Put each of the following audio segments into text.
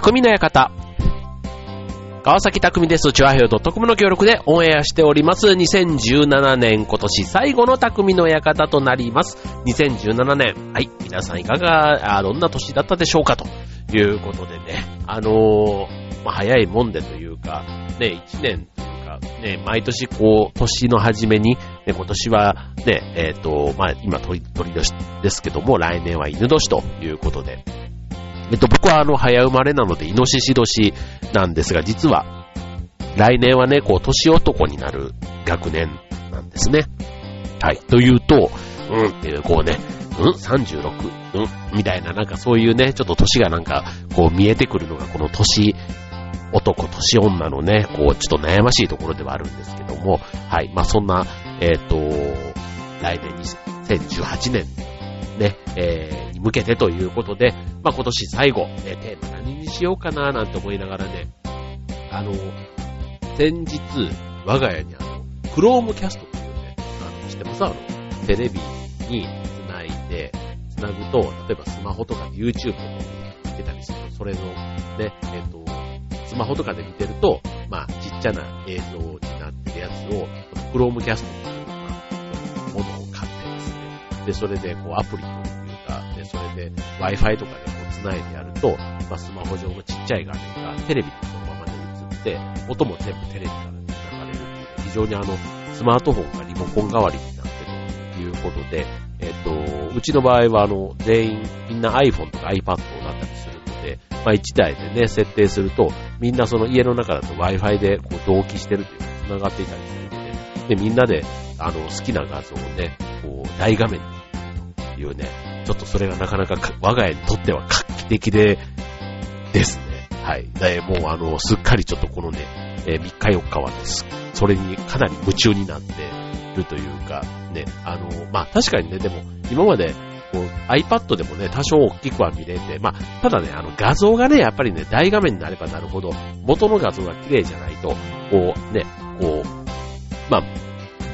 匠の館。川崎匠です。チュアヘオ .com の協力でオンエアしております。2017年今年最後の匠の館となります。2017年。はい。皆さんいかが、あどんな年だったでしょうかということでね。あのー、まあ、早いもんでというか、ね、1年というか、ね、毎年こう、年の初めに、ね、今年はね、えっ、ー、と、まあ、今鳥、鳥年ですけども、来年は犬年ということで、えっと、僕はあの、早生まれなので、イノシシ年なんですが、実は、来年はね、こう、年男になる学年なんですね。はい。というと、うんっていう、こうね、うん ?36? うんみたいな、なんかそういうね、ちょっと年がなんか、こう見えてくるのが、この年男、年女のね、こう、ちょっと悩ましいところではあるんですけども、はい。まあ、そんな、えっ、ー、と、来年2018年ね、えー、に向けてということで、まあ、今年最後、ね、テーマ何にしようかななんて思いながらね、あの、先日、我が家にあの、クロームキャストっていうね、あの、知ってます？あの、テレビにつないで、つなぐと、例えばスマホとかで YouTube とか見てたりすると、それの、ね、えっ、と、スマホとかで見てると、まあ、ちっちゃな映像になってるやつを、クロームキャストで、それで、こう、アプリというか、で、それで Wi-Fi とかでこう、繋いでやると、まあ、スマホ上のちっちゃい画面がテレビにそのままで映って、音も全部テレビから流れるっていう、非常にあの、スマートフォンがリモコン代わりになってるということで、えっ、と、うちの場合はあの、全員、みんな iPhone とか iPad をなったりするので、まあ1台でね、設定すると、みんなその家の中だと Wi-Fi でこう同期してるっていうか、繋がっていたりするので、で、みんなで、あの、好きな画像をね、こう、大画面にいうね、ちょっとそれがなかなか我が家にとっては画期的で、ですね。はい。で、もうあの、すっかりちょっとこのね、えー、3日4日はです。それにかなり夢中になってるというか、ね、あの、まあ確かにね、でも今までこう iPad でもね、多少大きくは見れて、まあ、ただね、あの画像がね、やっぱりね、大画面になればなるほど、元の画像が綺麗じゃないと、こうね、こう、まあ、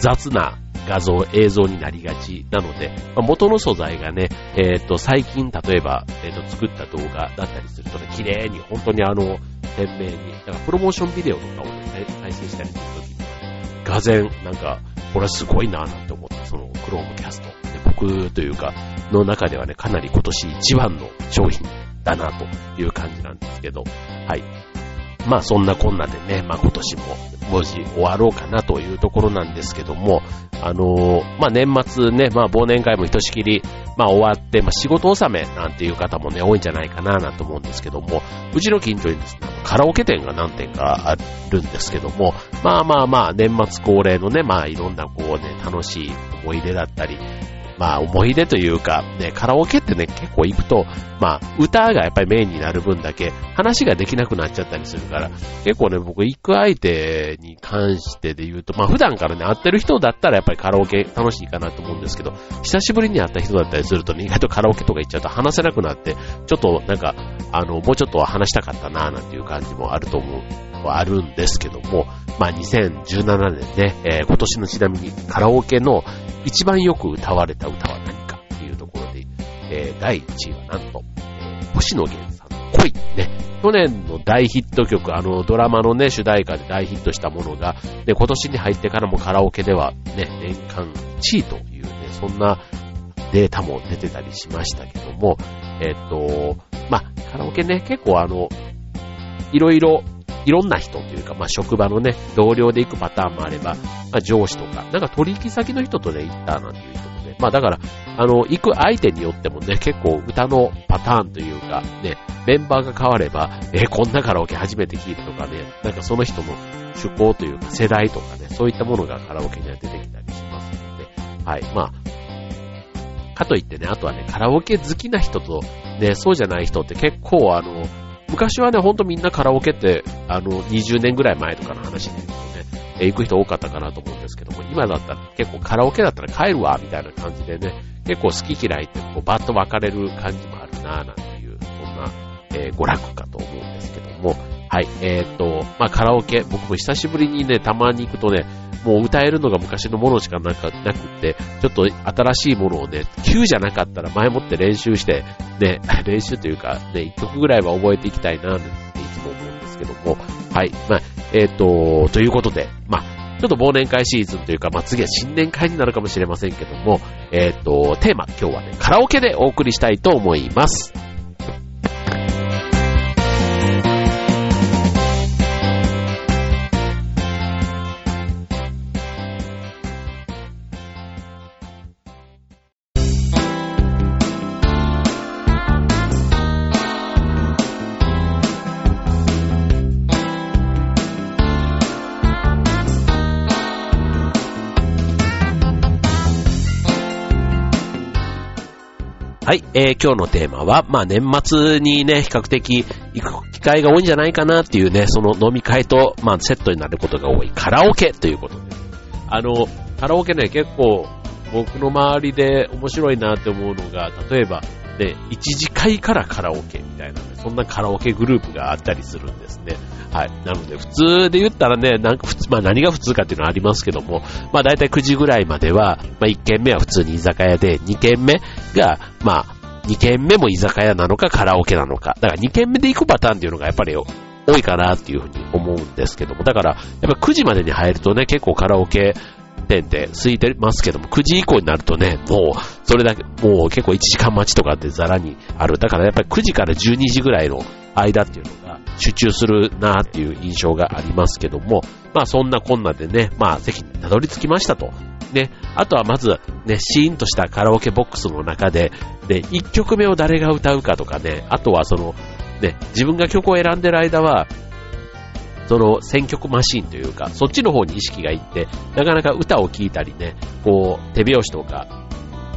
雑な画像、映像になりがちなので、まあ、元の素材がね、えっ、ー、と、最近例えば、えっ、ー、と、作った動画だったりするとね、綺麗に、本当にあの、鮮明に、だからプロモーションビデオとかをね、再生したりするときには、画然、なんか、これはすごいなぁなんて思った、その、クロームキャスト。僕というか、の中ではね、かなり今年一番の商品だなという感じなんですけど、はい。まあそんなこんなでね、まあ今年も文字終わろうかなというところなんですけども、あのー、まあ年末ね、まあ忘年会もひとしきり、まあ終わって、まあ仕事納めなんていう方もね、多いんじゃないかななんて思うんですけども、うちの近所にですね、カラオケ店が何店かあるんですけども、まあまあまあ年末恒例のね、まあいろんなこうね、楽しい思い出だったり、まあ思い出というか、ね、カラオケってね、結構行くと、まあ歌がやっぱりメインになる分だけ話ができなくなっちゃったりするから、結構ね、僕行く相手に関してで言うと、まあ普段からね、会ってる人だったらやっぱりカラオケ楽しいかなと思うんですけど、久しぶりに会った人だったりするとね、意外とカラオケとか行っちゃうと話せなくなって、ちょっとなんか、あの、もうちょっと話したかったななんていう感じもあると思う、はあるんですけども、まあ2017年ね、えー、今年のちなみにカラオケの一番よく歌われた歌は何かっていうところで、えー、第1位はなんと、えー、星野源さんの恋。ね。去年の大ヒット曲、あのドラマのね、主題歌で大ヒットしたものが、ね、今年に入ってからもカラオケではね、年間1位というね、そんなデータも出てたりしましたけども、えっ、と、ま、カラオケね、結構あの、いろいろいろんな人というか、まあ、職場のね、同僚で行くパターンもあれば、まあ、上司とか、なんか取引先の人とね、行ったなんていう人もね、まあだから、あの、行く相手によってもね、結構歌のパターンというか、ね、メンバーが変われば、えー、こんなカラオケ初めて聞いたとかね、なんかその人の趣向というか世代とかね、そういったものがカラオケには出てきたりしますので、はい、まあ、かといってね、あとはね、カラオケ好きな人と、ね、そうじゃない人って結構あの、昔はね、ほんとみんなカラオケって、あの、20年ぐらい前とかの話でね、え行く人多かったかなと思うんですけども、今だったら結構カラオケだったら帰るわ、みたいな感じでね、結構好き嫌いってこうバッと分かれる感じもあるなぁ、なんていう、そんな、えー、娯楽かと思うんですけども、はい、えー、っと、まあ、カラオケ、僕も久しぶりにね、たまに行くとね、もう歌えるのが昔のものしかなくて、ちょっと新しいものをね、急じゃなかったら前もって練習して、ね、練習というか、ね、一曲ぐらいは覚えていきたいな、っていつも思うんですけども、はい、まあ、えー、と、ということで、まあ、ちょっと忘年会シーズンというか、まあ、次は新年会になるかもしれませんけども、えっ、と、テーマ、今日はね、カラオケでお送りしたいと思います。はい、えー、今日のテーマは、まあ年末にね、比較的行く機会が多いんじゃないかなっていうね、その飲み会と、まあセットになることが多いカラオケということで。あの、カラオケね、結構僕の周りで面白いなって思うのが、例えば、ね、一次会からカラオケみたいな、ね、そんなカラオケグループがあったりするんですね。はい。なので、普通で言ったらね、なんか普通、まあ何が普通かっていうのはありますけども、まあ大体9時ぐらいまでは、まあ1軒目は普通に居酒屋で、2軒目が、まあ、2軒目も居酒屋なのかカラオケなのか。だから2軒目で行くパターンっていうのがやっぱり多いかなっていうふうに思うんですけども。だから、やっぱ9時までに入るとね、結構カラオケ店で空いてますけども、9時以降になるとね、もう、それだけ、もう結構1時間待ちとかってザラにある。だからやっぱり9時から12時ぐらいの間っていうのが集中するなっていう印象がありますけども、まあそんなこんなでね、まあ席にたどり着きましたと。ね、あとはまず、ね、シーンとしたカラオケボックスの中で、で、1曲目を誰が歌うかとかね、あとはその、ね、自分が曲を選んでる間は、その選曲マシンというか、そっちの方に意識がいって、なかなか歌を聴いたりね、こう、手拍子とか、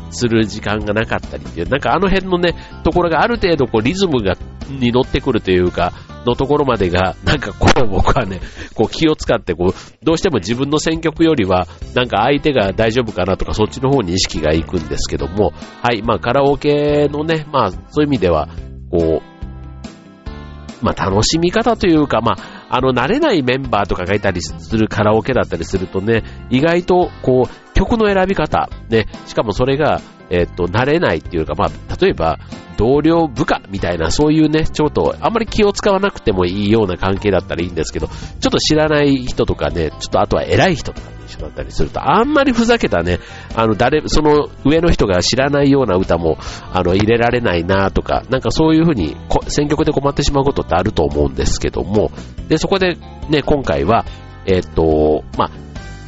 する時間がなかったりっていう、なんかあの辺のね、ところがある程度こうリズムが、に乗ってくるというか、のところまでが、なんかこう僕はね、こう気を使ってこう、どうしても自分の選曲よりは、なんか相手が大丈夫かなとかそっちの方に意識がいくんですけども、はい、まあカラオケのね、まあそういう意味では、こう、まあ楽しみ方というか、まあ、あの、慣れないメンバーとかがいたりするカラオケだったりするとね、意外と、こう、曲の選び方、ね、しかもそれが、えっと、慣れないっていうか、まあ、例えば、同僚部下みたいな、そういうね、ちょっと、あんまり気を使わなくてもいいような関係だったらいいんですけど、ちょっと知らない人とかね、ちょっとあとは偉い人とか一緒だったりすると、あんまりふざけたね、あの、誰、その上の人が知らないような歌も、あの、入れられないなとか、なんかそういうふうに、選曲で困ってしまうことってあると思うんですけども、で、そこでね、今回は、えっ、と、まあ、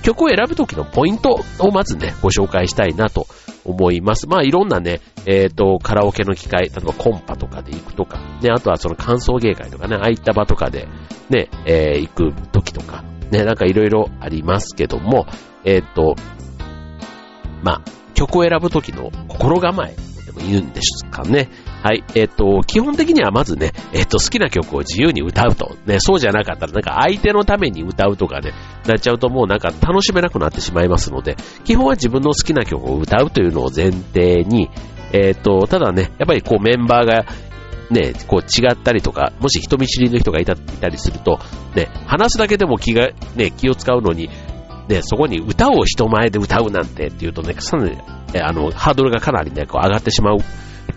曲を選ぶときのポイントをまずね、ご紹介したいなと思います。まあいろんなね、えっ、ー、と、カラオケの機会、例えばコンパとかで行くとか、ね、あとはその感想芸会とかね、ああいった場とかでね、えー、行く時とか、ね、なんかいろいろありますけども、えっ、ー、と、まあ、曲を選ぶ時の心構えでも言うんですかね。はい。えっ、ー、と、基本的にはまずね、えっ、ー、と、好きな曲を自由に歌うと。ね、そうじゃなかったら、なんか相手のために歌うとかね、なっちゃうともうなんか楽しめなくなってしまいますので、基本は自分の好きな曲を歌うというのを前提に、えっ、ー、と、ただね、やっぱりこうメンバーがね、こう違ったりとか、もし人見知りの人がいたいたりすると、ね、話すだけでも気が、ね、気を使うのに、ね、そこに歌を人前で歌うなんてっていうとね、さらに、あの、ハードルがかなりね、こう上がってしまう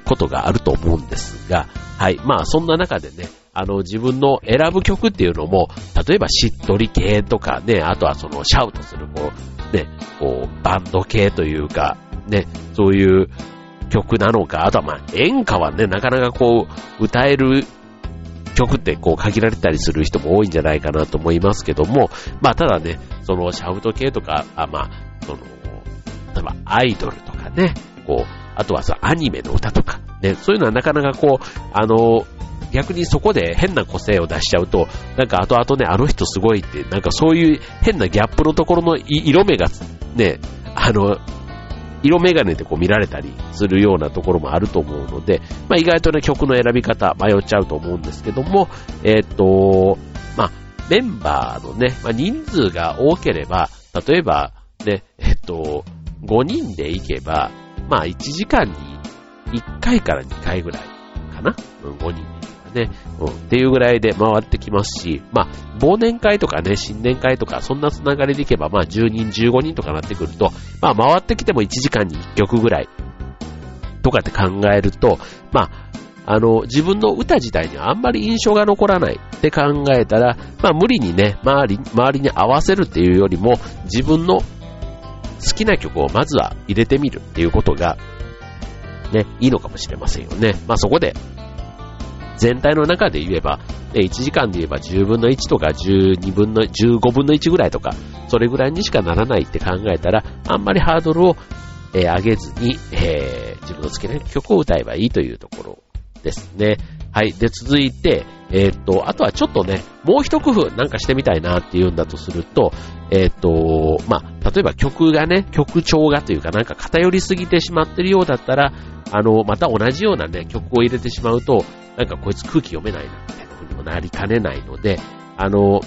ことがあると思うんですが、はい。まあ、そんな中でね、あの、自分の選ぶ曲っていうのも、例えばしっとり系とかね、あとはそのシャウトする、こう、ね、こう、バンド系というか、ね、そういう曲なのか、あとはまあ、演歌はね、なかなかこう、歌える曲ってこう限られたりする人も多いんじゃないかなと思いますけども、まあただね、そのシャウト系とか、あまあ、その、例えばアイドルとかね、こう、あとはさ、アニメの歌とか、ね、そういうのはなかなかこう、あの、逆にそこで変な個性を出しちゃうと、なんか後々ね、あの人すごいって、なんかそういう変なギャップのところの色目がね、あの、色眼鏡でこう見られたりするようなところもあると思うので、まあ、意外とね、曲の選び方迷っちゃうと思うんですけども、えっ、と、まあ、メンバーのね、まあ、人数が多ければ、例えば、ね、えっ、と、5人で行けば、まあ1時間に1回から2回ぐらいかな？うん、5人でね、うん、っていうぐらいで回ってきますし、まあ、忘年会とかね、新年会とか、そんなつながりでいけば、まあ、10人、15人とかなってくると、まあ、回ってきても1時間に1曲ぐらい、とかって考えると、まあ、あの、自分の歌自体にはあんまり印象が残らないって考えたら、まあ無理にね、周り、周りに合わせるっていうよりも、自分の好きな曲をまずは入れてみるっていうことが、ね、いいのかもしれませんよね。まあそこで、全体の中で言えば、1時間で言えば10分の1とか12分の、15分の1ぐらいとか、それぐらいにしかならないって考えたら、あんまりハードルを、え、上げずに、えー、自分の好きな曲を歌えばいいというところですね。はい。で、続いて、えー、っと、あとはちょっとね、もう一工夫なんかしてみたいなっていうんだとすると、えー、っと、まあ、例えば曲がね、曲調がというかなんか偏りすぎてしまってるようだったら、あの、また同じようなね、曲を入れてしまうと、なんかこいつ空気読めないな、みたいな風にもなりかねないので、あの、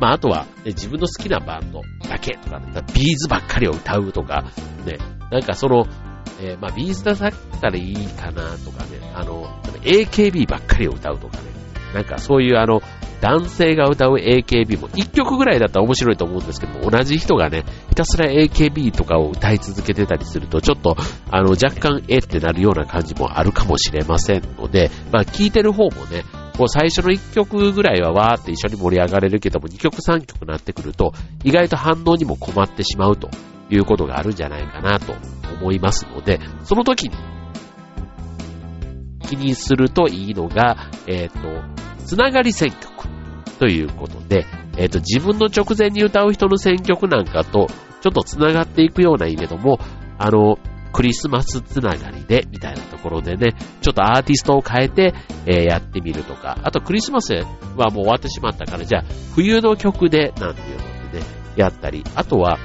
まあ、あとは、ね、自分の好きなバンドだけとか、 B'zばっかりを歌うとか、ね、なんかその、えー、まあ、 B'zだったらいいかなとかね、あの、AKB ばっかりを歌うとかね、なんかそういうあの、男性が歌う AKB も1曲ぐらいだったら面白いと思うんですけども、同じ人がね、ひたすら AKB とかを歌い続けてたりすると、ちょっと、あの、若干えってなるような感じもあるかもしれませんので、まあ、聴いてる方もね、こう最初の1曲ぐらいはわーって一緒に盛り上がれるけども、2曲3曲なってくると、意外と反応にも困ってしまうということがあるんじゃないかなと思いますので、その時に気にするといいのが、えっ、ー、と、つながり選曲。ということで、えっ、ー、と、自分の直前に歌う人の選曲なんかと、ちょっとつながっていくようないいけども、あの、クリスマスつながりで、みたいなところでね、ちょっとアーティストを変えて、えー、やってみるとか、あとクリスマスはもう終わってしまったから、じゃあ、冬の曲で、なんていうのでね、やったり、あとは、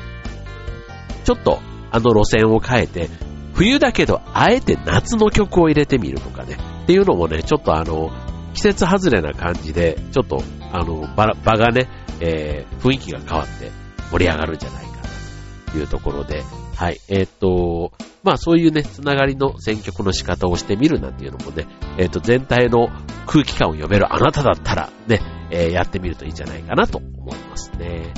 ちょっと、あの路線を変えて、冬だけど、あえて夏の曲を入れてみるとかね。っていうのもね、ちょっとあの、季節外れな感じで、ちょっと、あの、場場がね、えー、雰囲気が変わって盛り上がるんじゃないかなというところで、はい、えー、っと、まあそういうね、つながりの選曲の仕方をしてみるなんていうのもね、えー、っと、全体の空気感を読めるあなただったらね、えー、やってみるといいんじゃないかなと思いますね。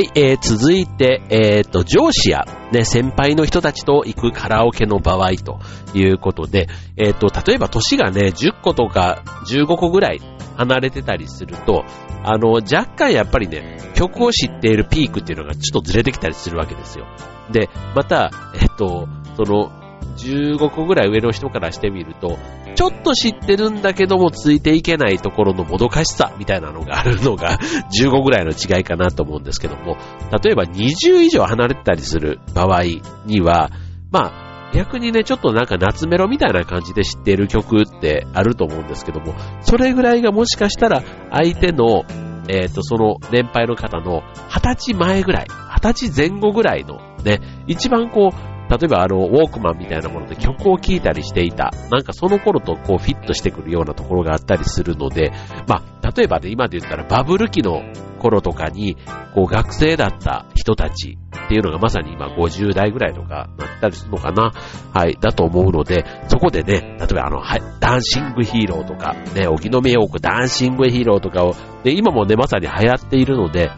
い、えー、続いて、えっ、ー、と、上司や、ね、先輩の人たちと行くカラオケの場合ということで、えっ、ー、と、例えば年がね、10個とか15個ぐらい離れてたりすると、あの、若干やっぱりね、曲を知っているピークっていうのがちょっとずれてきたりするわけですよ。で、また、えっと、その、15個ぐらい上の人からしてみると、ちょっと知ってるんだけどもついていけないところのもどかしさみたいなのがあるのが 15ぐらいの違いかなと思うんですけども、例えば20以上離れてたりする場合には、まあ、逆にね、ちょっとなんか夏メロみたいな感じで知っている曲ってあると思うんですけども、それぐらいがもしかしたら相手の、えっ、ー、と、その年配の方の20歳前ぐらい、20歳前後ぐらいのね、一番こう、例えばあの、ウォークマンみたいなもので曲を聴いたりしていた。なんかその頃とこうフィットしてくるようなところがあったりするので、まあ、例えばね、今で言ったらバブル期の頃とかに、こう学生だった人たちっていうのがまさに今50代ぐらいとかなったりするのかなはい、だと思うので、そこでね、例えばあの、はい、ダンシングヒーローとか、ね、荻野目洋子ダンシングヒーローとかを、で、今もね、まさに流行っているので、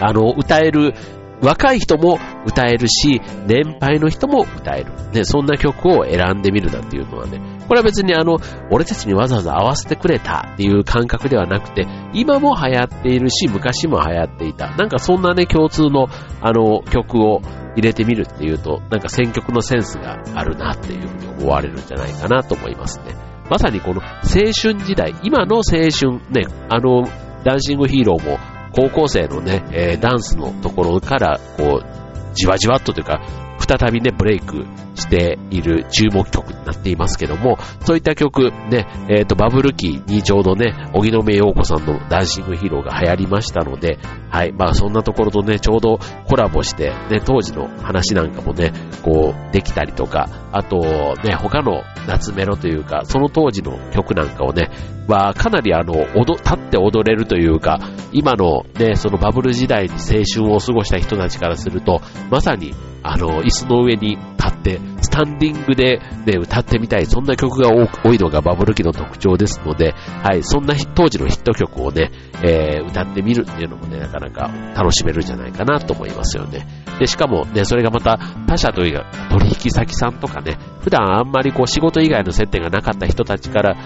あの、歌える若い人も歌えるし、年配の人も歌える。ね、そんな曲を選んでみるなんていうのはね、これは別にあの、俺たちにわざわざ合わせてくれたっていう感覚ではなくて、今も流行っているし、昔も流行っていた。なんかそんなね、共通の、あの、曲を入れてみるっていうと、なんか選曲のセンスがあるなっていうふうに思われるんじゃないかなと思いますね。まさにこの青春時代、今の青春、ね、あの、ダンシングヒーローも高校生のね、えー、ダンスのところから、こう、じわじわっとというか、再びね、ブレイクしている注目曲になっていますけども、そういった曲、ね、えっ、ー、と、バブル期にちょうどね、荻野目洋子さんのダンシングヒーローが流行りましたので、はい、まあそんなところとね、ちょうどコラボして、ね、当時の話なんかもね、こう、できたりとか、あと、ね、他の夏メロというか、その当時の曲なんかをね、はかなりあの、踊、立って踊れるというか、今のね、そのバブル時代に青春を過ごした人たちからすると、まさにあの、椅子の上に立って、スタンディングで、ね、歌ってみたい、そんな曲が多いのがバブル期の特徴ですので、はい、そんな当時のヒット曲をね、えー、歌ってみるっていうのもね、なかなか楽しめるんじゃないかなと思いますよね。で、しかもね、それがまた他社というか、取引先さんとかね、普段あんまりこう仕事以外の接点がなかった人たちから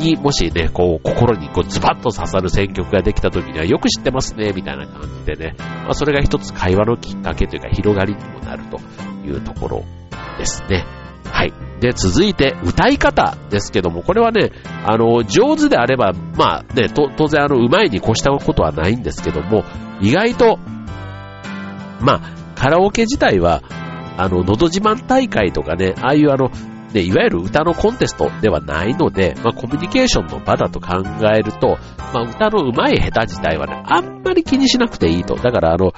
にもしね、こう、心にこうズバッと刺さる選曲ができた時には、よく知ってますね、みたいな感じでね、まあ、それが一つ会話のきっかけというか、広がりにもなるというところですね。はい。で、続いて、歌い方ですけども、これはね、あの、上手であれば、まあね、当然あの、上手いに越したことはないんですけども、意外と、まあ、カラオケ自体は、あの、のど自慢大会とかね、ああいうあの、ね、いわゆる歌のコンテストではないので、まあ、コミュニケーションの場だと考えると、まあ、歌の上手い下手自体はね、あんまり気にしなくていいと。だからあの、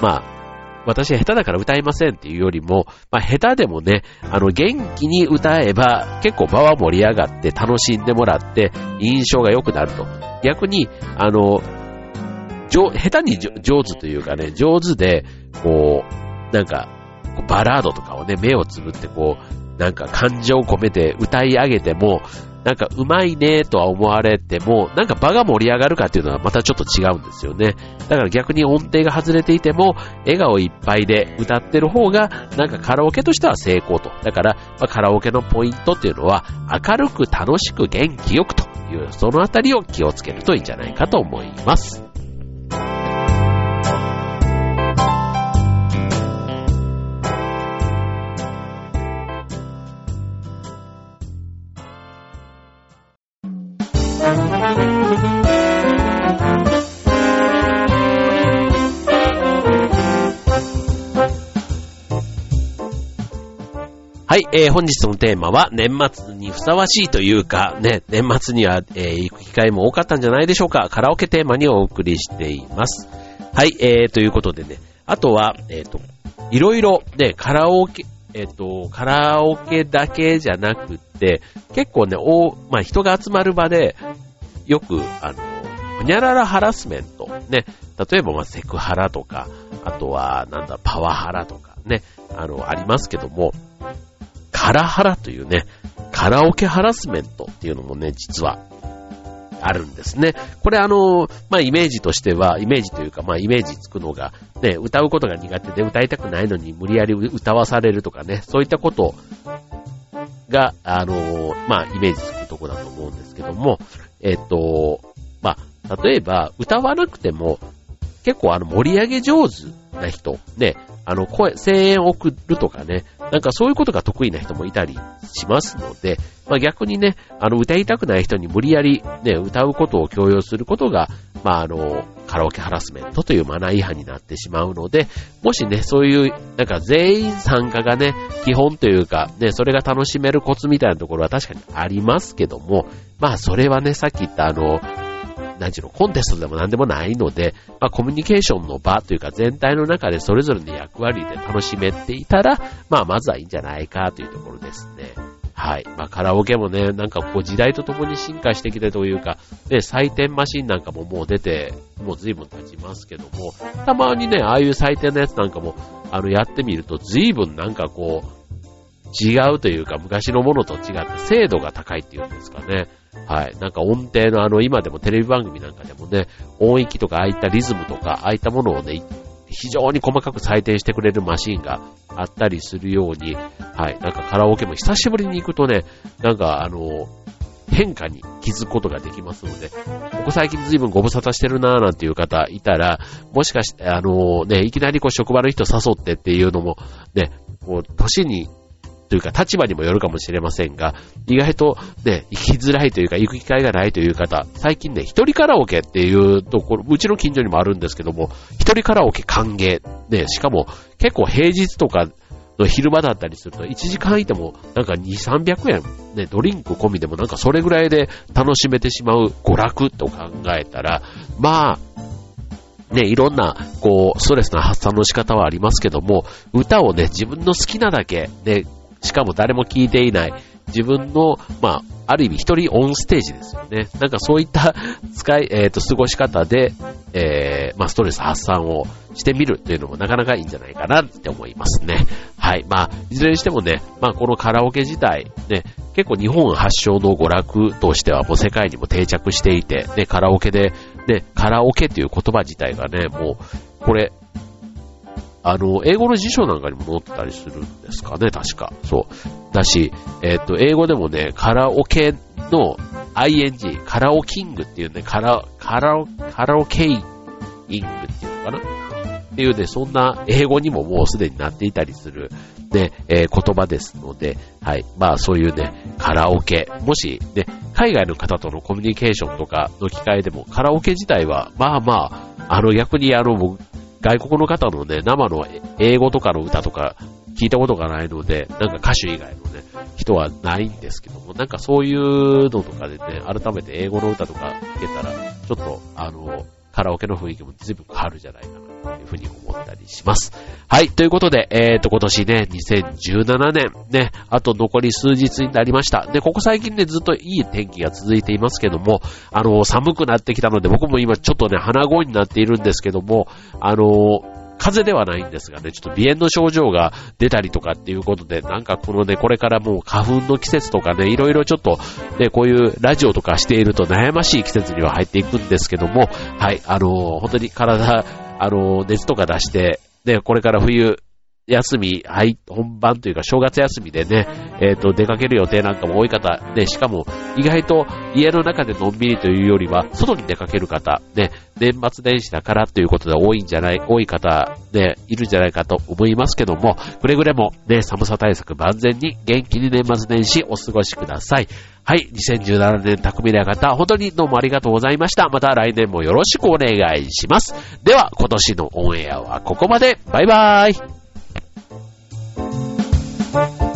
まあ、私は下手だから歌いませんっていうよりも、まあ、下手でもね、あの、元気に歌えば、結構場は盛り上がって楽しんでもらって、印象が良くなると。逆に、あの、下手に上手というかね、上手で、こう、なんか、バラードとかをね、目をつぶってこう、なんか感情を込めて歌い上げても、なんかうまいねとは思われても、なんか場が盛り上がるかっていうのはまたちょっと違うんですよね。だから逆に音程が外れていても、笑顔いっぱいで歌ってる方が、なんかカラオケとしては成功と。だから、まあ、カラオケのポイントっていうのは、明るく楽しく元気よくという、そのあたりを気をつけるといいんじゃないかと思います。えー、本日のテーマは年末にふさわしいというか、ね、年末には、えー、行く機会も多かったんじゃないでしょうか。カラオケテーマにお送りしています。はい、えー、ということでね、あとは、えっ、ー、と、いろいろ、ね、カラオケ、えっ、ー、と、カラオケだけじゃなくて、結構ね、おまあ、人が集まる場で、よく、あの、ほにゃららハラスメント、ね、例えば、まあ、セクハラとか、あとは、なんだ、パワハラとか、ね、あの、ありますけども、カラハラというね、カラオケハラスメントっていうのもね、実はあるんですね。これあの、まあ、イメージとしては、イメージというか、まあ、イメージつくのが、ね、歌うことが苦手で歌いたくないのに無理やり歌わされるとかね、そういったことが、あの、まあ、イメージつくとこだと思うんですけども、えっと、まあ、例えば、歌わなくても、結構あの、盛り上げ上手な人、ね、あの、声、声援を送るとかね、なんかそういうことが得意な人もいたりしますので、まあ逆にね、あの、歌いたくない人に無理やりね、歌うことを強要することが、まああの、カラオケハラスメントというマナー違反になってしまうので、もしね、そういう、なんか全員参加がね、基本というか、ね、それが楽しめるコツみたいなところは確かにありますけども、まあそれはね、さっき言ったあの、何ちゅうの、コンテストでも何でもないので、まあ、コミュニケーションの場というか全体の中でそれぞれの役割で楽しめていたら、まあ、まずはいいんじゃないかというところですね。はい。まあ、カラオケもね、なんかこう時代とともに進化してきてというか、ね、採点マシンなんかももう出て、もう随分経ちますけども、たまにね、ああいう採点のやつなんかも、あの、やってみると随分なんかこう、違うというか、昔のものと違って精度が高いっていうんですかね。はい。なんか音程のあの、今でもテレビ番組なんかでもね、音域とかああいったリズムとか、ああいったものをね、非常に細かく採点してくれるマシンがあったりするように、はい。なんかカラオケも久しぶりに行くとね、なんかあの、変化に気づくことができますので、ここ最近随分ご無沙汰してるなーなんていう方いたら、もしかして、あのね、いきなりこう職場の人誘ってっていうのも、ね、こう、年にというか立場にもよるかもしれませんが、意外とね、行きづらいというか行く機会がないという方、最近ね、一人カラオケっていうところ、うちの近所にもあるんですけども、一人カラオケ歓迎。ね、しかも結構平日とかの昼間だったりすると、1時間いても、なんか2、300円、ね、ドリンク込みでもなんかそれぐらいで楽しめてしまう娯楽と考えたら、まあ、ね、いろんな、こう、ストレスな発散の仕方はありますけども、歌をね、自分の好きなだけ、で、しかも誰も聴いていない、自分の、まあ、ある意味一人オンステージですよね。なんかそういった使い、えっ、ー、と、過ごし方で、えー、まあ、ストレス発散をしてみるというのもなかなかいいんじゃないかなって思いますね。はい。まあ、いずれにしてもね、まあ、このカラオケ自体、ね、結構日本発祥の娯楽としてはもう世界にも定着していて、ね、カラオケで、ね、カラオケっていう言葉自体がね、もう、これ、あの、英語の辞書なんかにも載ったりするんですかね、確か。そう。だし、えっ、と、英語でもね、カラオケの ing、カラオキングっていうね、カラ、カラオ、カラオケイングっていうのかな？っていうね、そんな英語にももうすでになっていたりする、ね、えー、言葉ですので、はい。まあそういうね、カラオケ、もしね、海外の方とのコミュニケーションとかの機会でも、カラオケ自体は、まあまあ、あの逆にあの、外国の方のね、生の英語とかの歌とか聞いたことがないので、なんか歌手以外のね、人はないんですけども、なんかそういうのとかでね、改めて英語の歌とか聞けたら、ちょっと、あの、カラオケの雰囲気も随分変わるじゃないかな。というふうに思ったりします。はい、ということで、えっ、ー、と、今年ね、2017年、ね、あと残り数日になりました。で、ここ最近ね、ずっといい天気が続いていますけども、あの、寒くなってきたので、僕も今ちょっとね、鼻声になっているんですけども、あの、風邪ではないんですがね、ちょっと鼻炎の症状が出たりとかっていうことで、なんかこのね、これからもう花粉の季節とかね、いろいろちょっと、ね、こういうラジオとかしていると悩ましい季節には入っていくんですけども、はい、あのー、本当に体、あの、熱とか出して、で、これから冬、休み、はい、本番というか正月休みでね、えっ、ー、と、出かける予定なんかも多い方、で、しかも意外と家の中でのんびりというよりは、外に出かける方、ね、年末年始だからということで多いんじゃない、多い方、ね、いるんじゃないかと思いますけども、くれぐれもね、寒さ対策万全に元気に年末年始お過ごしください。はい、2017年匠の方、本当にどうもありがとうございました。また来年もよろしくお願いします。では、今年のオンエアはここまで。バイバーイ。Thank you.